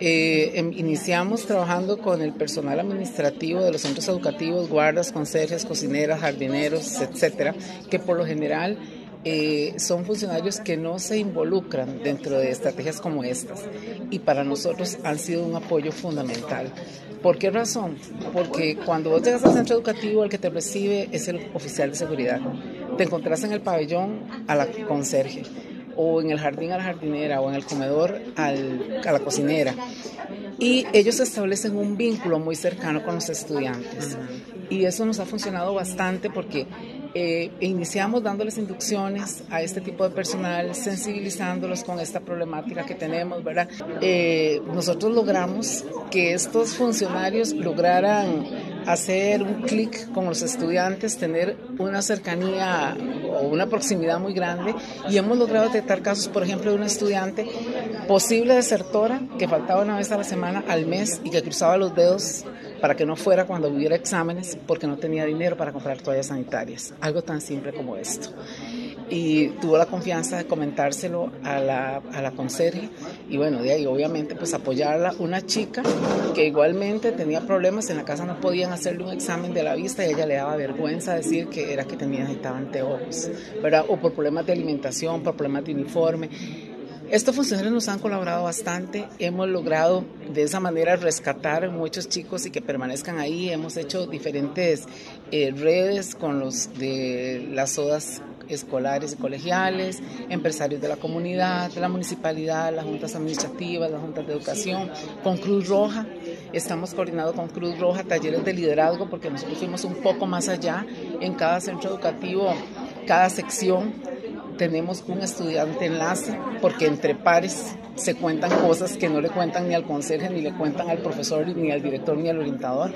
Eh, em, iniciamos trabajando con el personal administrativo de los centros educativos, guardas, conserjes, cocineras, jardineros, etcétera, que por lo general eh, son funcionarios que no se involucran dentro de estrategias como estas y para nosotros han sido un apoyo fundamental. ¿Por qué razón? Porque cuando vos llegas al centro educativo, el que te recibe es el oficial de seguridad. Te encontrás en el pabellón a la conserje o en el jardín a la jardinera o en el comedor al, a la cocinera. Y ellos establecen un vínculo muy cercano con los estudiantes. Y eso nos ha funcionado bastante porque eh, iniciamos dándoles inducciones a este tipo de personal, sensibilizándolos con esta problemática que tenemos, ¿verdad? Eh, nosotros logramos que estos funcionarios lograran hacer un clic con los estudiantes, tener una cercanía o una proximidad muy grande y hemos logrado detectar casos, por ejemplo, de una estudiante posible desertora que faltaba una vez a la semana al mes y que cruzaba los dedos para que no fuera cuando hubiera exámenes porque no tenía dinero para comprar toallas sanitarias. Algo tan simple como esto. Y tuvo la confianza de comentárselo a la, a la conserje y bueno, de ahí obviamente pues apoyarla. Una chica que igualmente tenía problemas en la casa, no podían hacerle un examen de la vista y ella le daba vergüenza decir que era que tenía, necesitaba anteojos, ¿verdad? O por problemas de alimentación, por problemas de uniforme estos funcionarios nos han colaborado bastante, hemos logrado de esa manera rescatar muchos chicos y que permanezcan ahí, hemos hecho diferentes eh, redes con los de las sodas escolares y colegiales, empresarios de la comunidad, de la municipalidad, las juntas administrativas, las juntas de educación, con Cruz Roja. Estamos coordinados con Cruz Roja, talleres de liderazgo, porque nosotros fuimos un poco más allá en cada centro educativo, cada sección tenemos un estudiante enlace porque entre pares se cuentan cosas que no le cuentan ni al conserje, ni le cuentan al profesor, ni al director, ni al orientador.